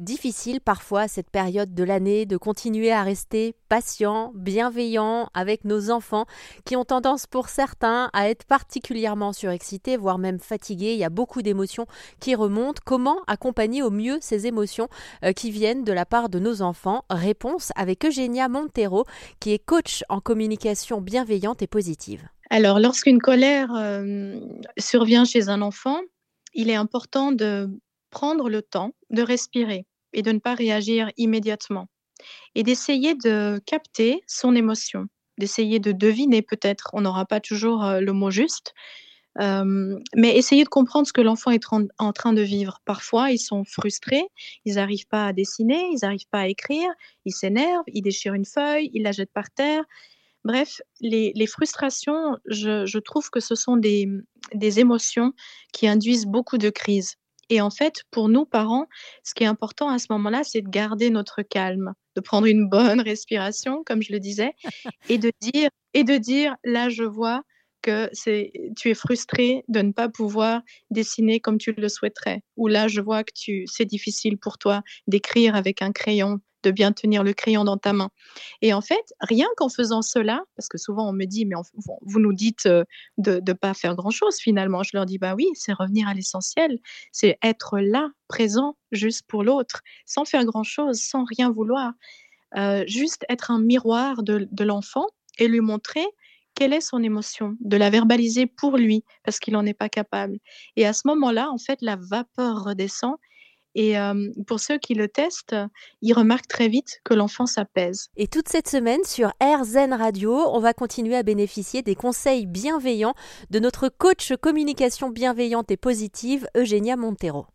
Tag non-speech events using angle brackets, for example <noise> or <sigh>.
difficile parfois cette période de l'année de continuer à rester patient, bienveillant avec nos enfants qui ont tendance pour certains à être particulièrement surexcités, voire même fatigués. Il y a beaucoup d'émotions qui remontent. Comment accompagner au mieux ces émotions euh, qui viennent de la part de nos enfants? Réponse avec Eugenia Montero, qui est coach en communication bienveillante et positive. Alors, lorsqu'une colère euh, survient chez un enfant, il est important de prendre le temps de respirer et de ne pas réagir immédiatement et d'essayer de capter son émotion, d'essayer de deviner peut-être, on n'aura pas toujours euh, le mot juste, mais essayer de comprendre ce que l'enfant est en, train de vivre. Parfois, ils sont frustrés, ils n'arrivent pas à dessiner, ils n'arrivent pas à écrire, ils s'énervent, ils déchirent une feuille, ils la jettent par terre. Bref, les, frustrations, je, trouve que ce sont des émotions qui induisent beaucoup de crises. Et en fait, pour nous, parents, ce qui est important à ce moment-là, c'est de garder notre calme, de prendre une bonne <laughs> respiration, comme je le disais, et de dire, et de dire, là, je vois que c'est, tu es frustré de ne pas pouvoir dessiner comme tu le souhaiterais. Ou là, je vois que tu, c'est difficile pour toi d'écrire avec un crayon de bien tenir le crayon dans ta main. Et en fait, rien qu'en faisant cela, parce que souvent on me dit, mais vous nous dites euh, de ne pas faire grand-chose finalement. Je leur dis, bah oui, c'est revenir à l'essentiel, c'est être là, présent, juste pour l'autre, sans faire grand-chose, sans rien vouloir. Euh, juste être un miroir de, de l'enfant et lui montrer quelle est son émotion, de la verbaliser pour lui, parce qu'il n'en est pas capable. Et à ce moment-là, en fait, la vapeur redescend et pour ceux qui le testent, ils remarquent très vite que l'enfant s'apaise. Et toute cette semaine sur RZN Radio, on va continuer à bénéficier des conseils bienveillants de notre coach communication bienveillante et positive, Eugenia Montero.